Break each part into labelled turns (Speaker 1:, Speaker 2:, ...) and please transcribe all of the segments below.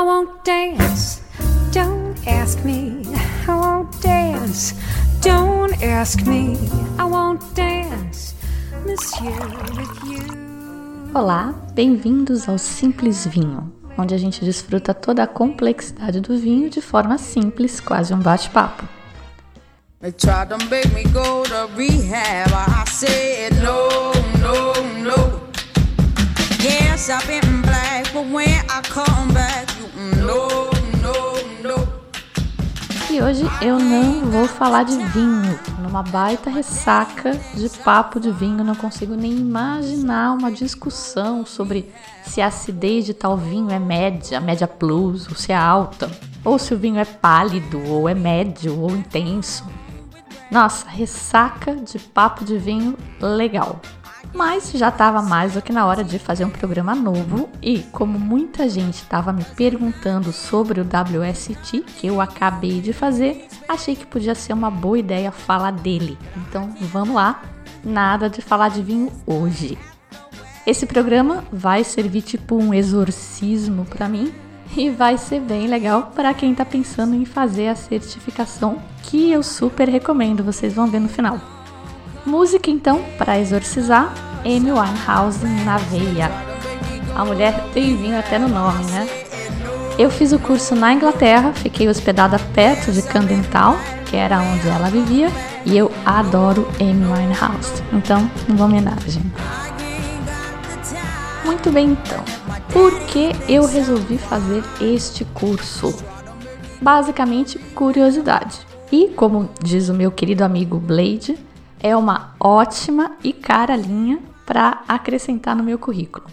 Speaker 1: I won't dance. Don't ask me. I won't dance. Don't ask me. I won't dance. Monsieur, with you.
Speaker 2: Olá, bem-vindos ao Simples Vinho, onde a gente desfruta toda a complexidade do vinho de forma simples, quase um bate-papo.
Speaker 3: They tried to make me go to rehab. I said no, no, no. Yes, I've been black, but when I come back,
Speaker 2: E hoje eu não vou falar de vinho. Numa baita ressaca de papo de vinho, não consigo nem imaginar uma discussão sobre se a acidez de tal vinho é média, média plus, ou se é alta, ou se o vinho é pálido, ou é médio, ou intenso. Nossa, ressaca de papo de vinho legal. Mas já estava mais do que na hora de fazer um programa novo e como muita gente estava me perguntando sobre o WST que eu acabei de fazer, achei que podia ser uma boa ideia falar dele. Então vamos lá, nada de falar de vinho hoje. Esse programa vai servir tipo um exorcismo para mim e vai ser bem legal para quem está pensando em fazer a certificação, que eu super recomendo, vocês vão ver no final. Música então, para exorcizar, Amy Winehouse na veia. A mulher tem vinho até no nome, né? Eu fiz o curso na Inglaterra, fiquei hospedada perto de Camden Town, que era onde ela vivia, e eu adoro Amy Winehouse. Então, uma homenagem. Muito bem, então. Por que eu resolvi fazer este curso? Basicamente, curiosidade. E, como diz o meu querido amigo Blade, é uma ótima e cara linha para acrescentar no meu currículo.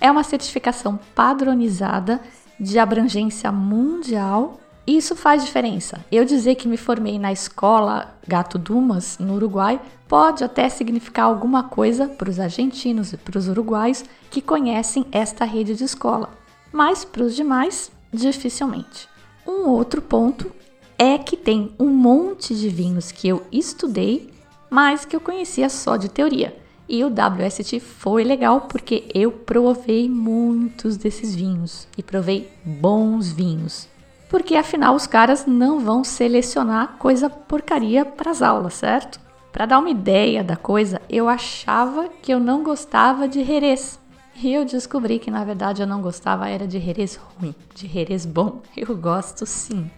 Speaker 2: É uma certificação padronizada de abrangência mundial e isso faz diferença. Eu dizer que me formei na escola Gato Dumas, no Uruguai, pode até significar alguma coisa para os argentinos e para os uruguaios que conhecem esta rede de escola, mas para os demais, dificilmente. Um outro ponto é que tem um monte de vinhos que eu estudei, mas que eu conhecia só de teoria. E o WST foi legal porque eu provei muitos desses vinhos e provei bons vinhos. Porque afinal os caras não vão selecionar coisa porcaria para as aulas, certo? Para dar uma ideia da coisa, eu achava que eu não gostava de Jerez. E eu descobri que na verdade eu não gostava era de Jerez ruim, de Jerez bom. Eu gosto sim.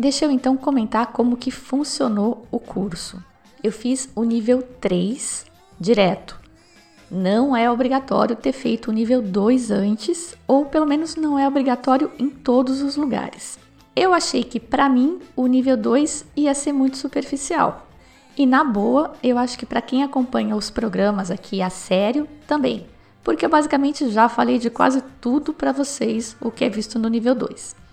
Speaker 2: Deixa eu então comentar como que funcionou o curso. Eu fiz o nível 3 direto. Não é obrigatório ter feito o nível 2 antes, ou pelo menos não é obrigatório em todos os lugares. Eu achei que para mim o nível 2 ia ser muito superficial. E na boa, eu acho que para quem acompanha os programas aqui a sério também, porque eu basicamente já falei de quase tudo para vocês o que é visto no nível 2.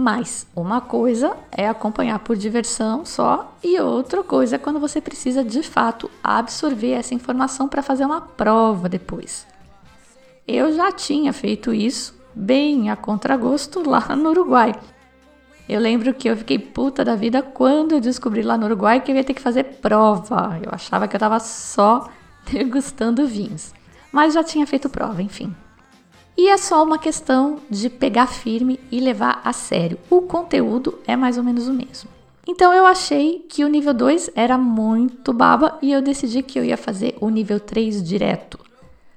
Speaker 2: Mas uma coisa é acompanhar por diversão só, e outra coisa é quando você precisa de fato absorver essa informação para fazer uma prova depois. Eu já tinha feito isso bem a contragosto lá no Uruguai. Eu lembro que eu fiquei puta da vida quando eu descobri lá no Uruguai que eu ia ter que fazer prova. Eu achava que eu estava só degustando vinhos. Mas já tinha feito prova, enfim. E é só uma questão de pegar firme e levar a sério. O conteúdo é mais ou menos o mesmo. Então eu achei que o nível 2 era muito baba e eu decidi que eu ia fazer o nível 3 direto.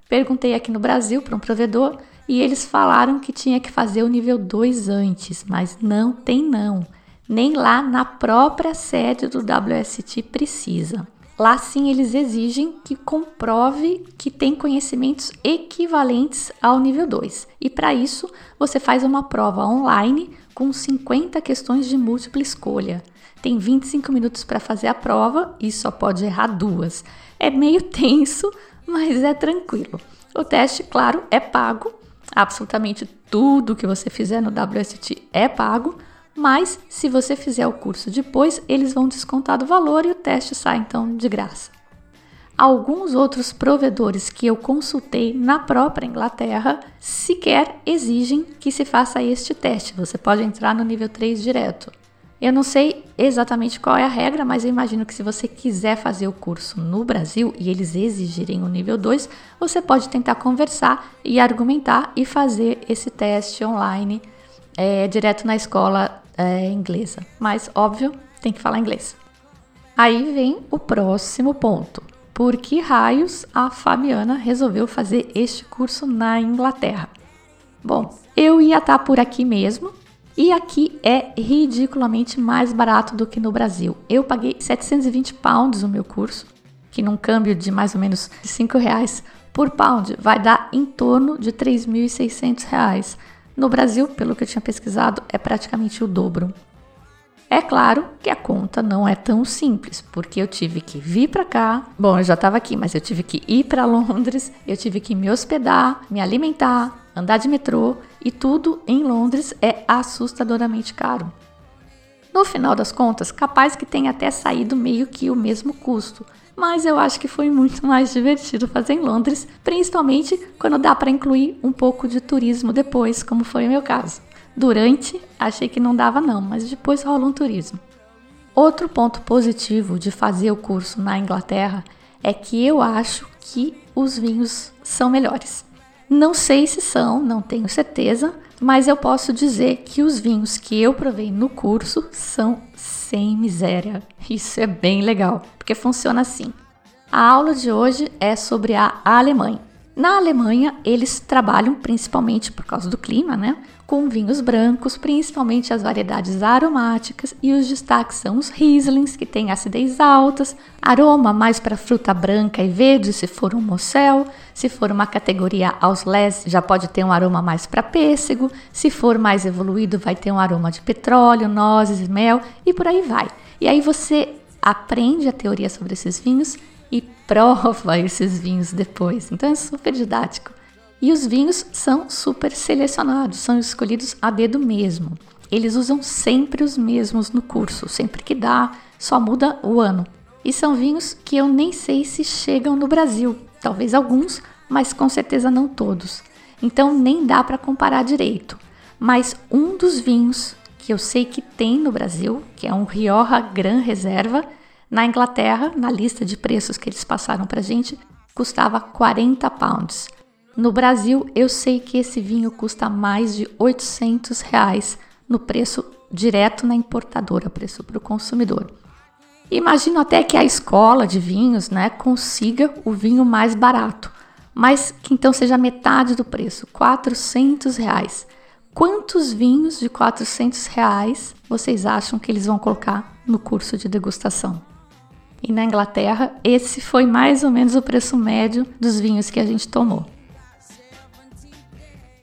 Speaker 2: Perguntei aqui no Brasil para um provedor e eles falaram que tinha que fazer o nível 2 antes, mas não tem não. Nem lá na própria sede do WST precisa. Lá sim eles exigem que comprove que tem conhecimentos equivalentes ao nível 2. E para isso, você faz uma prova online com 50 questões de múltipla escolha. Tem 25 minutos para fazer a prova e só pode errar duas. É meio tenso, mas é tranquilo. O teste, claro, é pago. Absolutamente tudo que você fizer no WST é pago mas se você fizer o curso depois, eles vão descontar do valor e o teste sai então de graça. Alguns outros provedores que eu consultei na própria Inglaterra sequer exigem que se faça este teste. Você pode entrar no nível 3 direto. Eu não sei exatamente qual é a regra, mas eu imagino que se você quiser fazer o curso no Brasil e eles exigirem o nível 2, você pode tentar conversar e argumentar e fazer esse teste online é, direto na escola é, inglesa. Mas, óbvio, tem que falar inglês. Aí vem o próximo ponto. Por que raios a Fabiana resolveu fazer este curso na Inglaterra? Bom, eu ia estar por aqui mesmo, e aqui é ridiculamente mais barato do que no Brasil. Eu paguei 720 pounds no meu curso, que num câmbio de mais ou menos 5 reais por pound vai dar em torno de 3.600 reais. No Brasil, pelo que eu tinha pesquisado, é praticamente o dobro. É claro que a conta não é tão simples, porque eu tive que vir para cá. Bom, eu já estava aqui, mas eu tive que ir para Londres, eu tive que me hospedar, me alimentar, andar de metrô e tudo em Londres é assustadoramente caro. No final das contas, capaz que tenha até saído meio que o mesmo custo, mas eu acho que foi muito mais divertido fazer em Londres, principalmente quando dá para incluir um pouco de turismo depois, como foi o meu caso. Durante, achei que não dava não, mas depois rola um turismo. Outro ponto positivo de fazer o curso na Inglaterra é que eu acho que os vinhos são melhores. Não sei se são, não tenho certeza, mas eu posso dizer que os vinhos que eu provei no curso são sem miséria. Isso é bem legal, porque funciona assim. A aula de hoje é sobre a Alemanha. Na Alemanha, eles trabalham principalmente por causa do clima, né? Com vinhos brancos, principalmente as variedades aromáticas, e os destaques são os Rieslings, que têm acidez altas, aroma mais para fruta branca e verde, se for um Mosel, se for uma categoria Ausles, já pode ter um aroma mais para pêssego, se for mais evoluído, vai ter um aroma de petróleo, nozes, mel e por aí vai. E aí você aprende a teoria sobre esses vinhos e prova esses vinhos depois. Então é super didático. E os vinhos são super selecionados, são escolhidos a dedo mesmo. Eles usam sempre os mesmos no curso, sempre que dá, só muda o ano. E são vinhos que eu nem sei se chegam no Brasil, talvez alguns, mas com certeza não todos. Então nem dá para comparar direito. Mas um dos vinhos que eu sei que tem no Brasil, que é um Rioja Gran Reserva, na Inglaterra, na lista de preços que eles passaram para gente, custava 40 pounds. No Brasil, eu sei que esse vinho custa mais de 800 reais no preço direto na importadora, preço para o consumidor. Imagino até que a escola de vinhos né, consiga o vinho mais barato, mas que então seja metade do preço, 400 reais. Quantos vinhos de 400 reais vocês acham que eles vão colocar no curso de degustação? E na Inglaterra, esse foi mais ou menos o preço médio dos vinhos que a gente tomou.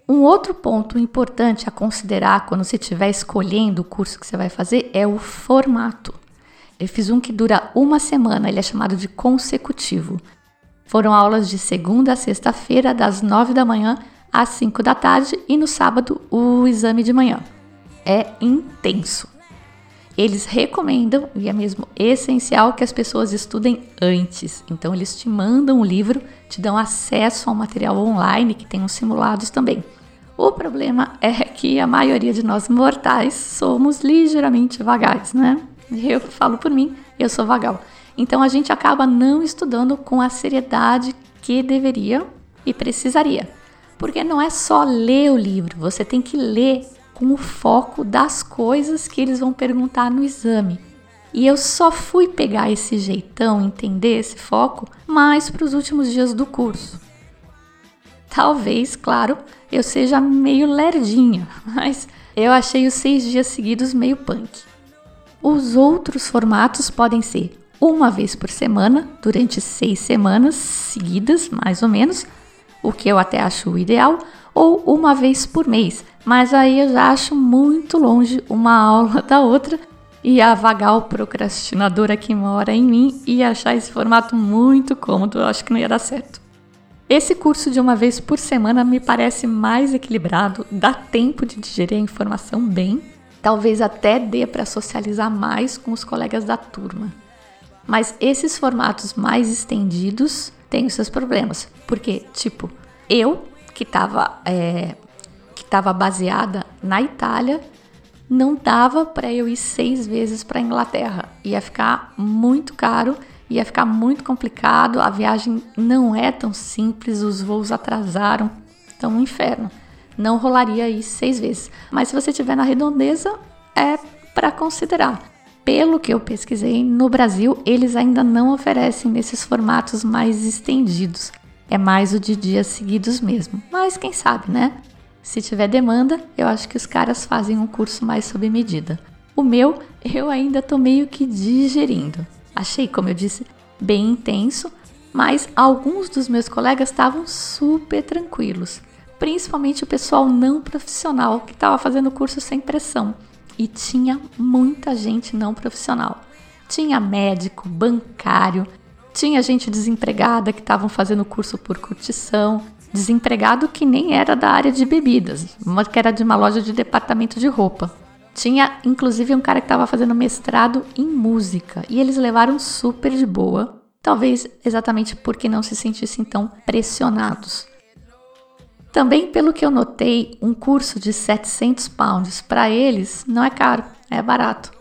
Speaker 2: Um outro ponto importante a considerar quando você estiver escolhendo o curso que você vai fazer é o formato. Eu fiz um que dura uma semana, ele é chamado de consecutivo. Foram aulas de segunda a sexta-feira, das nove da manhã às cinco da tarde, e no sábado o exame de manhã. É intenso. Eles recomendam, e é mesmo essencial, que as pessoas estudem antes. Então, eles te mandam o livro, te dão acesso ao material online, que tem uns simulados também. O problema é que a maioria de nós mortais somos ligeiramente vagais, né? Eu falo por mim, eu sou vagal. Então a gente acaba não estudando com a seriedade que deveria e precisaria. Porque não é só ler o livro, você tem que ler com o foco das coisas que eles vão perguntar no exame. E eu só fui pegar esse jeitão, entender esse foco, mais para os últimos dias do curso. Talvez, claro, eu seja meio lerdinha, mas eu achei os seis dias seguidos meio punk. Os outros formatos podem ser uma vez por semana, durante seis semanas seguidas, mais ou menos, o que eu até acho ideal, ou uma vez por mês, mas aí eu já acho muito longe uma aula da outra e a vagal procrastinadora que mora em mim e achar esse formato muito cômodo, eu acho que não ia dar certo. Esse curso de uma vez por semana me parece mais equilibrado, dá tempo de digerir a informação bem, talvez até dê para socializar mais com os colegas da turma. Mas esses formatos mais estendidos têm os seus problemas, porque, tipo, eu que estava é, que estava baseada na Itália, não dava para eu ir seis vezes para Inglaterra. Ia ficar muito caro, ia ficar muito complicado. A viagem não é tão simples, os voos atrasaram, então um inferno. Não rolaria ir seis vezes. Mas se você estiver na redondeza, é para considerar. Pelo que eu pesquisei, no Brasil eles ainda não oferecem nesses formatos mais estendidos. É mais o de dias seguidos mesmo. Mas quem sabe, né? Se tiver demanda, eu acho que os caras fazem um curso mais sob medida. O meu, eu ainda tô meio que digerindo. Achei, como eu disse, bem intenso, mas alguns dos meus colegas estavam super tranquilos, principalmente o pessoal não profissional que estava fazendo o curso sem pressão. E tinha muita gente não profissional. Tinha médico, bancário, tinha gente desempregada que estavam fazendo curso por curtição, desempregado que nem era da área de bebidas, mas que era de uma loja de departamento de roupa. Tinha inclusive um cara que estava fazendo mestrado em música e eles levaram super de boa, talvez exatamente porque não se sentissem tão pressionados. Também, pelo que eu notei, um curso de 700 pounds para eles não é caro, é barato.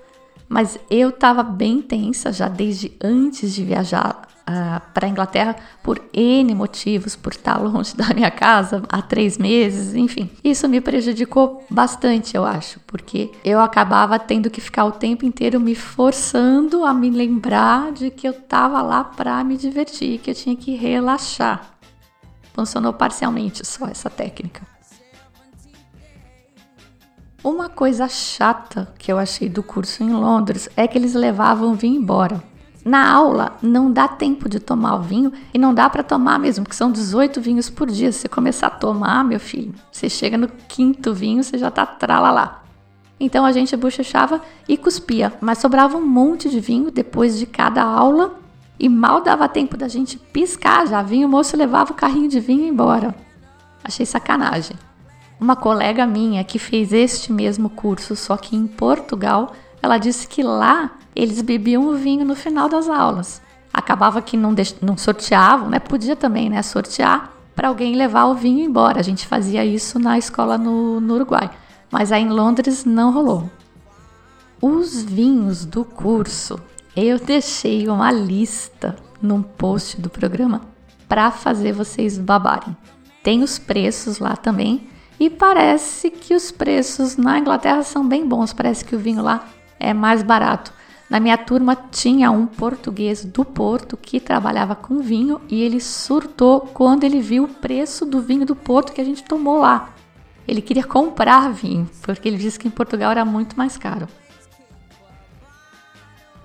Speaker 2: Mas eu estava bem tensa já desde antes de viajar uh, para a Inglaterra por N motivos, por estar longe da minha casa há três meses, enfim. Isso me prejudicou bastante, eu acho, porque eu acabava tendo que ficar o tempo inteiro me forçando a me lembrar de que eu estava lá para me divertir, que eu tinha que relaxar. Funcionou parcialmente só essa técnica. Uma coisa chata que eu achei do curso em Londres é que eles levavam vinho embora. Na aula não dá tempo de tomar o vinho e não dá para tomar mesmo, porque são 18 vinhos por dia. Se você começar a tomar, meu filho, você chega no quinto vinho, você já tá tralalá. Então a gente bochechava e cuspia, mas sobrava um monte de vinho depois de cada aula e mal dava tempo da gente piscar já. Vinho o moço levava o carrinho de vinho embora. Achei sacanagem. Uma colega minha que fez este mesmo curso, só que em Portugal, ela disse que lá eles bebiam o vinho no final das aulas. Acabava que não, não sorteavam, né? Podia também, né? Sortear para alguém levar o vinho embora. A gente fazia isso na escola no, no Uruguai, mas aí em Londres não rolou. Os vinhos do curso, eu deixei uma lista num post do programa para fazer vocês babarem. Tem os preços lá também e parece que os preços na Inglaterra são bem bons, parece que o vinho lá é mais barato. Na minha turma tinha um português do Porto que trabalhava com vinho e ele surtou quando ele viu o preço do vinho do Porto que a gente tomou lá. Ele queria comprar vinho, porque ele disse que em Portugal era muito mais caro.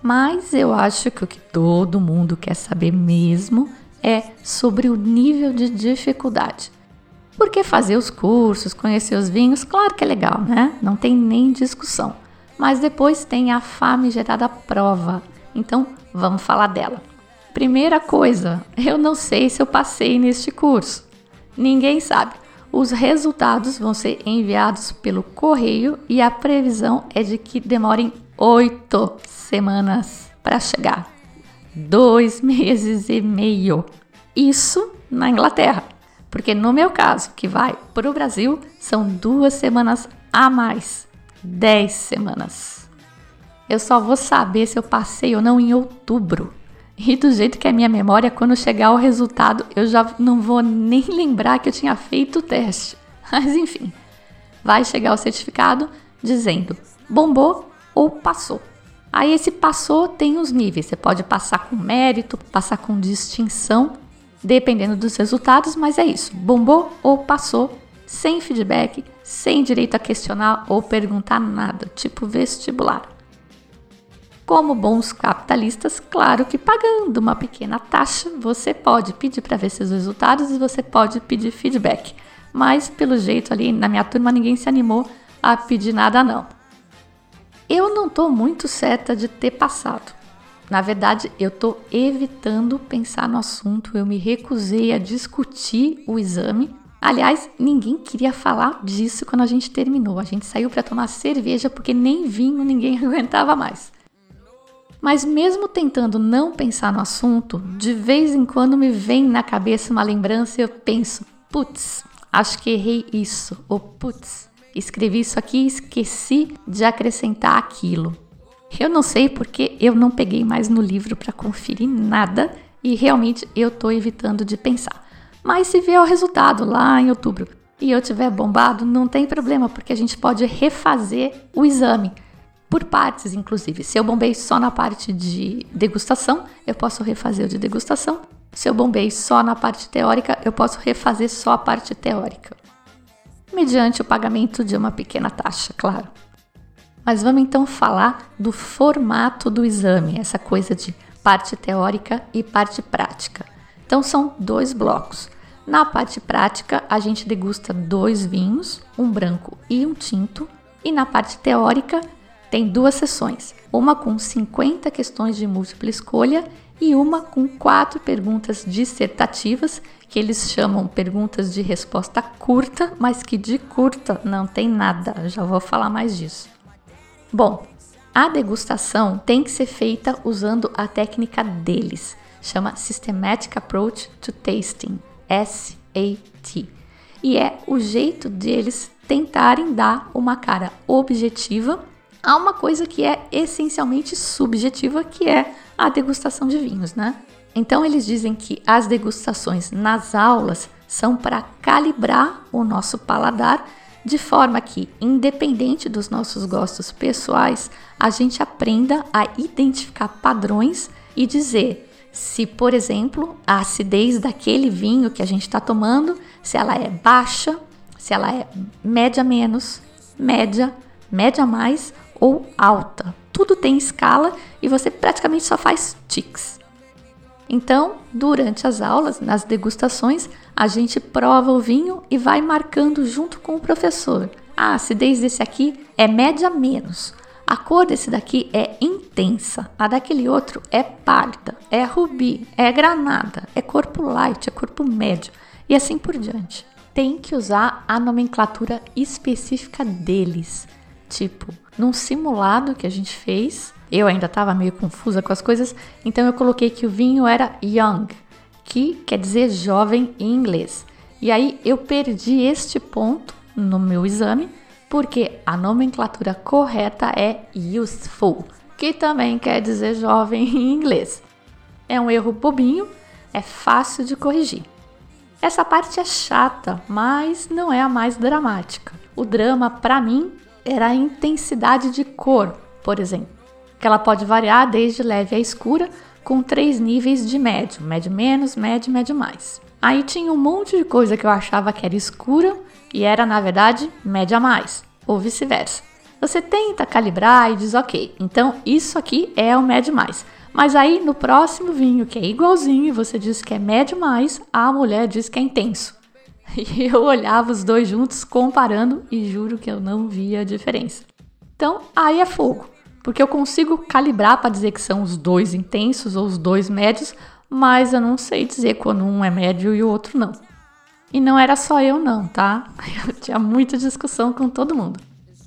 Speaker 2: Mas eu acho que o que todo mundo quer saber mesmo é sobre o nível de dificuldade. Porque fazer os cursos, conhecer os vinhos, claro que é legal, né? Não tem nem discussão. Mas depois tem a famigerada prova. Então, vamos falar dela. Primeira coisa, eu não sei se eu passei neste curso. Ninguém sabe. Os resultados vão ser enviados pelo correio e a previsão é de que demorem oito semanas para chegar. Dois meses e meio. Isso na Inglaterra. Porque no meu caso, que vai para o Brasil, são duas semanas a mais. Dez semanas. Eu só vou saber se eu passei ou não em outubro. E do jeito que é minha memória, quando chegar o resultado, eu já não vou nem lembrar que eu tinha feito o teste. Mas enfim, vai chegar o certificado dizendo bombou ou passou. Aí esse passou tem os níveis. Você pode passar com mérito, passar com distinção dependendo dos resultados, mas é isso. Bombou ou passou, sem feedback, sem direito a questionar ou perguntar nada, tipo vestibular. Como bons capitalistas, claro que pagando uma pequena taxa, você pode pedir para ver seus resultados e você pode pedir feedback. Mas pelo jeito ali na minha turma ninguém se animou a pedir nada não. Eu não estou muito certa de ter passado. Na verdade, eu estou evitando pensar no assunto, eu me recusei a discutir o exame. Aliás, ninguém queria falar disso quando a gente terminou. A gente saiu para tomar cerveja porque nem vinho ninguém aguentava mais. Mas mesmo tentando não pensar no assunto, de vez em quando me vem na cabeça uma lembrança e eu penso: putz, acho que errei isso, ou putz, escrevi isso aqui e esqueci de acrescentar aquilo. Eu não sei porque eu não peguei mais no livro para conferir nada e realmente eu estou evitando de pensar. Mas se vier o resultado lá em outubro e eu tiver bombado, não tem problema, porque a gente pode refazer o exame por partes, inclusive. Se eu bombei só na parte de degustação, eu posso refazer o de degustação. Se eu bombei só na parte teórica, eu posso refazer só a parte teórica. Mediante o pagamento de uma pequena taxa, claro. Mas vamos então falar do formato do exame, essa coisa de parte teórica e parte prática. Então são dois blocos. Na parte prática, a gente degusta dois vinhos, um branco e um tinto, e na parte teórica, tem duas sessões, uma com 50 questões de múltipla escolha e uma com quatro perguntas dissertativas, que eles chamam perguntas de resposta curta, mas que de curta não tem nada, já vou falar mais disso. Bom, a degustação tem que ser feita usando a técnica deles, chama Systematic Approach to Tasting, SAT. E é o jeito deles tentarem dar uma cara objetiva a uma coisa que é essencialmente subjetiva, que é a degustação de vinhos, né? Então eles dizem que as degustações nas aulas são para calibrar o nosso paladar de forma que, independente dos nossos gostos pessoais, a gente aprenda a identificar padrões e dizer se, por exemplo, a acidez daquele vinho que a gente está tomando, se ela é baixa, se ela é média menos, média, média mais ou alta. Tudo tem escala e você praticamente só faz tics. Então, durante as aulas, nas degustações, a gente prova o vinho e vai marcando junto com o professor. A acidez desse aqui é média menos. A cor desse daqui é intensa, a daquele outro é pálida, é rubi, é granada, é corpo light, é corpo médio e assim por diante. Tem que usar a nomenclatura específica deles. Tipo, num simulado que a gente fez, eu ainda estava meio confusa com as coisas, então eu coloquei que o vinho era young, que quer dizer jovem em inglês. E aí eu perdi este ponto no meu exame, porque a nomenclatura correta é useful, que também quer dizer jovem em inglês. É um erro bobinho, é fácil de corrigir. Essa parte é chata, mas não é a mais dramática. O drama, para mim, era a intensidade de cor, por exemplo, que ela pode variar desde leve a escura, com três níveis de médio: médio menos, médio, médio mais. Aí tinha um monte de coisa que eu achava que era escura e era na verdade média mais, ou vice-versa. Você tenta calibrar e diz, ok, então isso aqui é o médio mais. Mas aí no próximo vinho, que é igualzinho, você diz que é médio mais, a mulher diz que é intenso. E eu olhava os dois juntos comparando e juro que eu não via a diferença. Então, aí é fogo, porque eu consigo calibrar para dizer que são os dois intensos ou os dois médios, mas eu não sei dizer quando um é médio e o outro não. E não era só eu não, tá? Eu tinha muita discussão com todo mundo.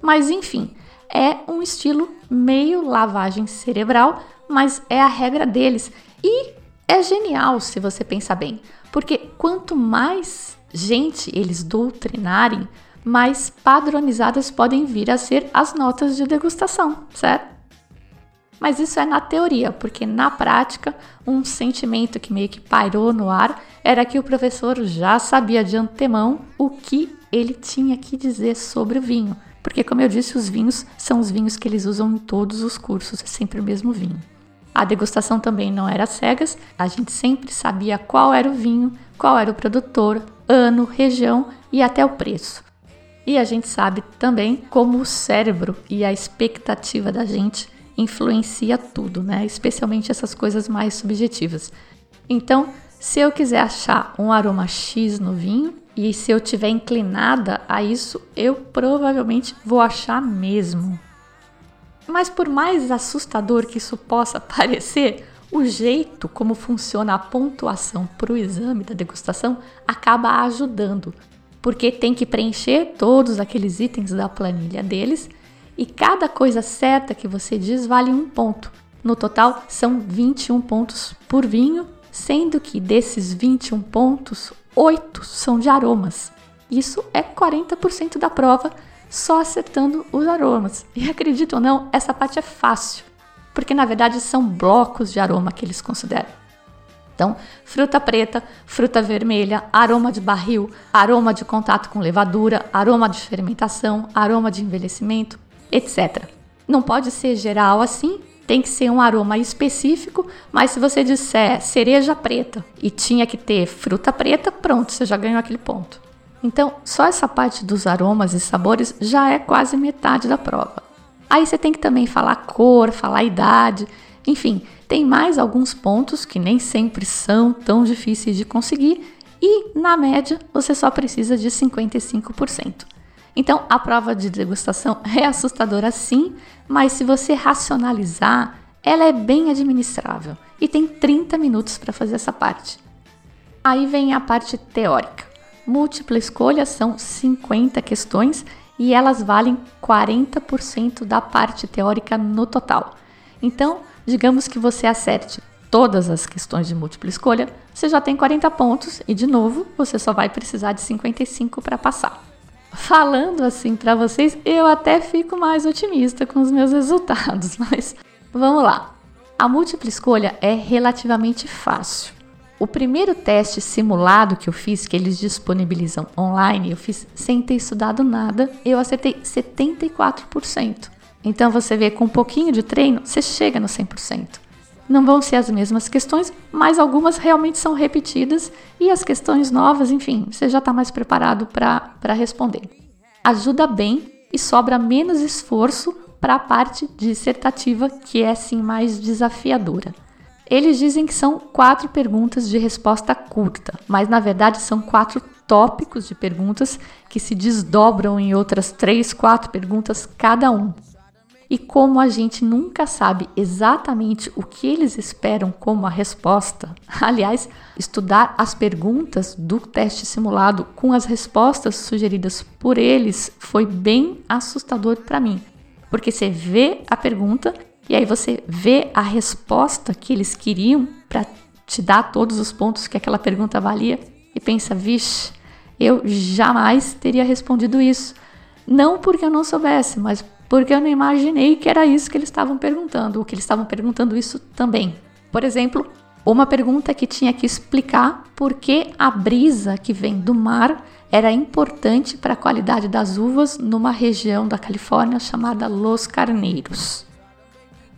Speaker 2: Mas enfim, é um estilo meio lavagem cerebral, mas é a regra deles. E é genial se você pensar bem, porque quanto mais gente eles doutrinarem, mais padronizadas podem vir a ser as notas de degustação, certo? Mas isso é na teoria, porque na prática, um sentimento que meio que pairou no ar era que o professor já sabia de antemão o que ele tinha que dizer sobre o vinho. Porque, como eu disse, os vinhos são os vinhos que eles usam em todos os cursos, é sempre o mesmo vinho. A degustação também não era cegas, a gente sempre sabia qual era o vinho, qual era o produtor, ano, região e até o preço. E a gente sabe também como o cérebro e a expectativa da gente influencia tudo, né? Especialmente essas coisas mais subjetivas. Então, se eu quiser achar um aroma X no vinho e se eu tiver inclinada a isso, eu provavelmente vou achar mesmo. Mas por mais assustador que isso possa parecer, o jeito como funciona a pontuação para o exame da degustação acaba ajudando, porque tem que preencher todos aqueles itens da planilha deles e cada coisa certa que você diz vale um ponto. No total, são 21 pontos por vinho, sendo que desses 21 pontos, 8 são de aromas. Isso é 40% da prova, só acertando os aromas. E acredito ou não, essa parte é fácil, porque na verdade são blocos de aroma que eles consideram. Então, fruta preta, fruta vermelha, aroma de barril, aroma de contato com levadura, aroma de fermentação, aroma de envelhecimento, etc. Não pode ser geral assim, tem que ser um aroma específico, mas se você disser cereja preta e tinha que ter fruta preta, pronto, você já ganhou aquele ponto. Então, só essa parte dos aromas e sabores já é quase metade da prova. Aí você tem que também falar cor, falar idade, enfim, tem mais alguns pontos que nem sempre são tão difíceis de conseguir e, na média, você só precisa de 55%. Então, a prova de degustação é assustadora sim, mas se você racionalizar, ela é bem administrável e tem 30 minutos para fazer essa parte. Aí vem a parte teórica. Múltipla escolha são 50 questões e elas valem 40% da parte teórica no total. Então, Digamos que você acerte todas as questões de múltipla escolha, você já tem 40 pontos e, de novo, você só vai precisar de 55 para passar. Falando assim para vocês, eu até fico mais otimista com os meus resultados, mas vamos lá. A múltipla escolha é relativamente fácil. O primeiro teste simulado que eu fiz, que eles disponibilizam online, eu fiz sem ter estudado nada, eu acertei 74%. Então você vê com um pouquinho de treino, você chega no 100%. Não vão ser as mesmas questões, mas algumas realmente são repetidas e as questões novas, enfim, você já está mais preparado para responder. Ajuda bem e sobra menos esforço para a parte dissertativa, que é sim mais desafiadora. Eles dizem que são quatro perguntas de resposta curta, mas na verdade são quatro tópicos de perguntas que se desdobram em outras três, quatro perguntas cada um. E como a gente nunca sabe exatamente o que eles esperam como a resposta, aliás, estudar as perguntas do teste simulado com as respostas sugeridas por eles foi bem assustador para mim, porque você vê a pergunta e aí você vê a resposta que eles queriam para te dar todos os pontos que aquela pergunta valia e pensa, vixe, eu jamais teria respondido isso. Não porque eu não soubesse, mas porque eu não imaginei que era isso que eles estavam perguntando, ou que eles estavam perguntando isso também. Por exemplo, uma pergunta que tinha que explicar por que a brisa que vem do mar era importante para a qualidade das uvas numa região da Califórnia chamada Los Carneiros.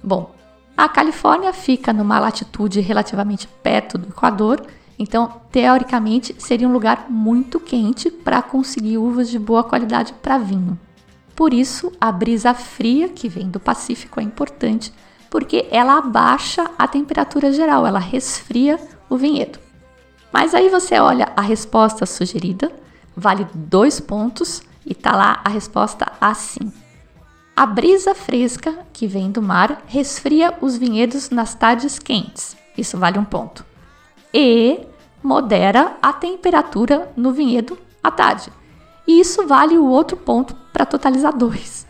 Speaker 2: Bom, a Califórnia fica numa latitude relativamente perto do Equador, então teoricamente seria um lugar muito quente para conseguir uvas de boa qualidade para vinho. Por isso, a brisa fria que vem do Pacífico é importante, porque ela abaixa a temperatura geral, ela resfria o vinhedo. Mas aí você olha a resposta sugerida, vale dois pontos e tá lá a resposta assim. A brisa fresca que vem do mar resfria os vinhedos nas tardes quentes. Isso vale um ponto. E modera a temperatura no vinhedo à tarde. E isso vale o outro ponto para totalizar dois.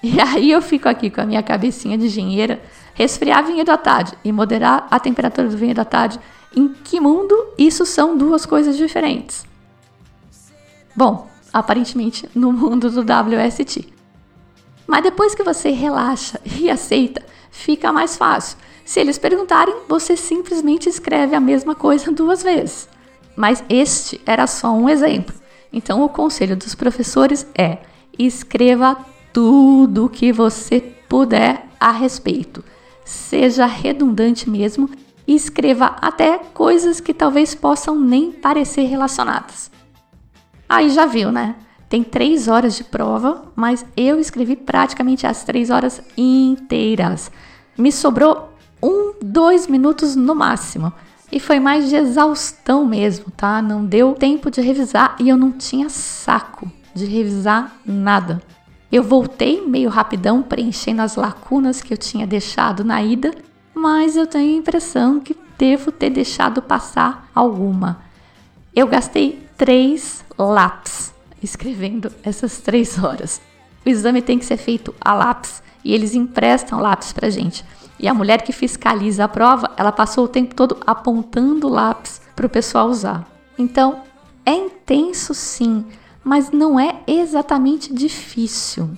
Speaker 2: E aí eu fico aqui com a minha cabecinha de engenheira, resfriar vinho da tarde e moderar a temperatura do vinho da tarde. Em que mundo isso são duas coisas diferentes? Bom, aparentemente no mundo do WST. Mas depois que você relaxa e aceita, fica mais fácil. Se eles perguntarem, você simplesmente escreve a mesma coisa duas vezes. Mas este era só um exemplo. Então, o conselho dos professores é: escreva tudo o que você puder a respeito. Seja redundante mesmo e escreva até coisas que talvez possam nem parecer relacionadas. Aí já viu, né? Tem três horas de prova, mas eu escrevi praticamente as três horas inteiras. Me sobrou um, dois minutos no máximo. E foi mais de exaustão mesmo, tá? Não deu tempo de revisar e eu não tinha saco de revisar nada. Eu voltei meio rapidão, preenchendo as lacunas que eu tinha deixado na ida, mas eu tenho a impressão que devo ter deixado passar alguma. Eu gastei três lápis escrevendo essas três horas. O exame tem que ser feito a lápis e eles emprestam lápis pra gente. E a mulher que fiscaliza a prova, ela passou o tempo todo apontando lápis para o pessoal usar. Então, é intenso sim, mas não é exatamente difícil.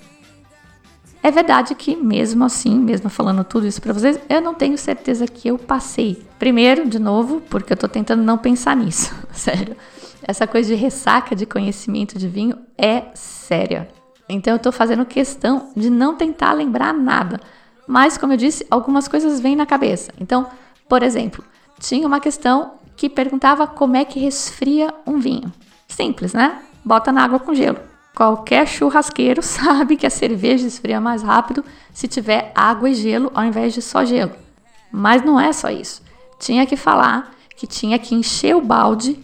Speaker 2: É verdade que, mesmo assim, mesmo falando tudo isso para vocês, eu não tenho certeza que eu passei. Primeiro, de novo, porque eu tô tentando não pensar nisso, sério. Essa coisa de ressaca de conhecimento de vinho é séria. Então eu tô fazendo questão de não tentar lembrar nada. Mas, como eu disse, algumas coisas vêm na cabeça. Então, por exemplo, tinha uma questão que perguntava como é que resfria um vinho. Simples, né? Bota na água com gelo. Qualquer churrasqueiro sabe que a cerveja esfria mais rápido se tiver água e gelo ao invés de só gelo. Mas não é só isso. Tinha que falar que tinha que encher o balde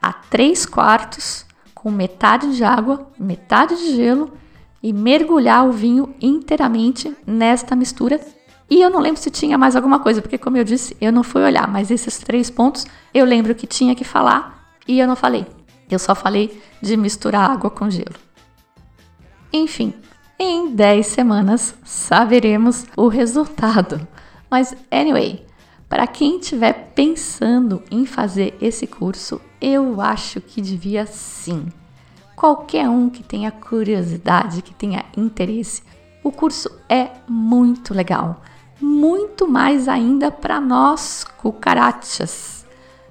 Speaker 2: a 3 quartos com metade de água, metade de gelo e mergulhar o vinho inteiramente nesta mistura. E eu não lembro se tinha mais alguma coisa, porque como eu disse, eu não fui olhar, mas esses três pontos eu lembro que tinha que falar e eu não falei. Eu só falei de misturar água com gelo. Enfim, em 10 semanas saberemos o resultado. Mas, anyway, para quem estiver pensando em fazer esse curso, eu acho que devia sim. Qualquer um que tenha curiosidade, que tenha interesse, o curso é muito legal. Muito mais ainda para nós cucarachas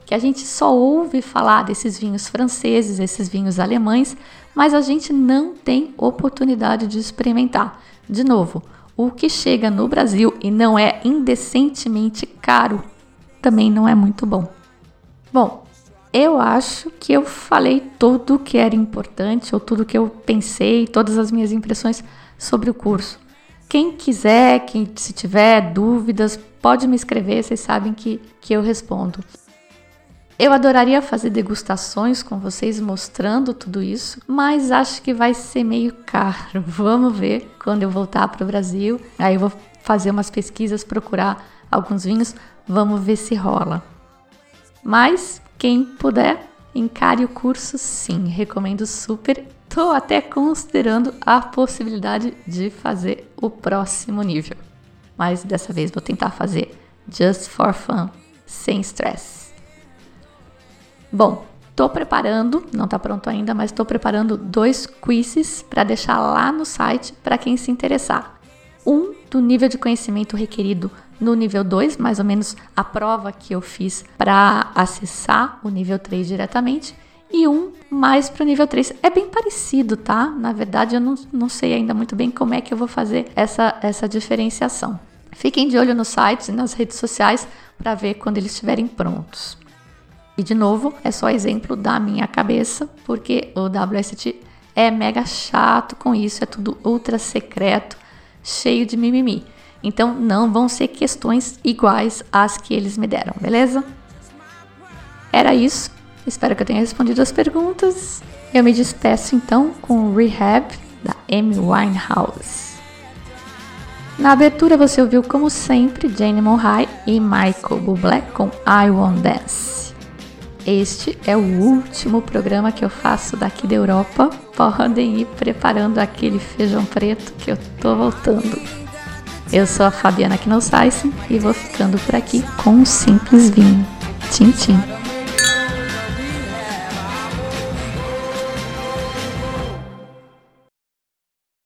Speaker 2: que a gente só ouve falar desses vinhos franceses, esses vinhos alemães, mas a gente não tem oportunidade de experimentar. De novo, o que chega no Brasil e não é indecentemente caro também não é muito bom. Bom, eu acho que eu falei tudo o que era importante, ou tudo que eu pensei, todas as minhas impressões sobre o curso. Quem quiser, quem se tiver dúvidas, pode me escrever, vocês sabem que, que eu respondo. Eu adoraria fazer degustações com vocês mostrando tudo isso, mas acho que vai ser meio caro. Vamos ver quando eu voltar para o Brasil. Aí eu vou fazer umas pesquisas, procurar alguns vinhos, vamos ver se rola. Mas quem puder, encare o curso sim, recomendo super. Tô até considerando a possibilidade de fazer o próximo nível. Mas dessa vez vou tentar fazer just for fun, sem stress. Bom, estou preparando, não está pronto ainda, mas estou preparando dois quizzes para deixar lá no site para quem se interessar. Um do nível de conhecimento requerido no nível 2, mais ou menos a prova que eu fiz para acessar o nível 3 diretamente, e um mais para o nível 3. É bem parecido, tá? Na verdade, eu não, não sei ainda muito bem como é que eu vou fazer essa, essa diferenciação. Fiquem de olho no site e nas redes sociais para ver quando eles estiverem prontos. E de novo, é só exemplo da minha cabeça, porque o WST é mega chato com isso, é tudo ultra secreto, cheio de mimimi. Então não vão ser questões iguais às que eles me deram, beleza? Era isso. Espero que eu tenha respondido as perguntas. Eu me despeço então com o Rehab da Amy Winehouse. Na abertura você ouviu como sempre Jane Monhai e Michael Bublé com I Won't Dance. Este é o último programa que eu faço daqui da Europa. Podem ir preparando aquele feijão preto que eu tô voltando. Eu sou a Fabiana Knossaisen e vou ficando por aqui com um simples vinho. Tchim, tchim.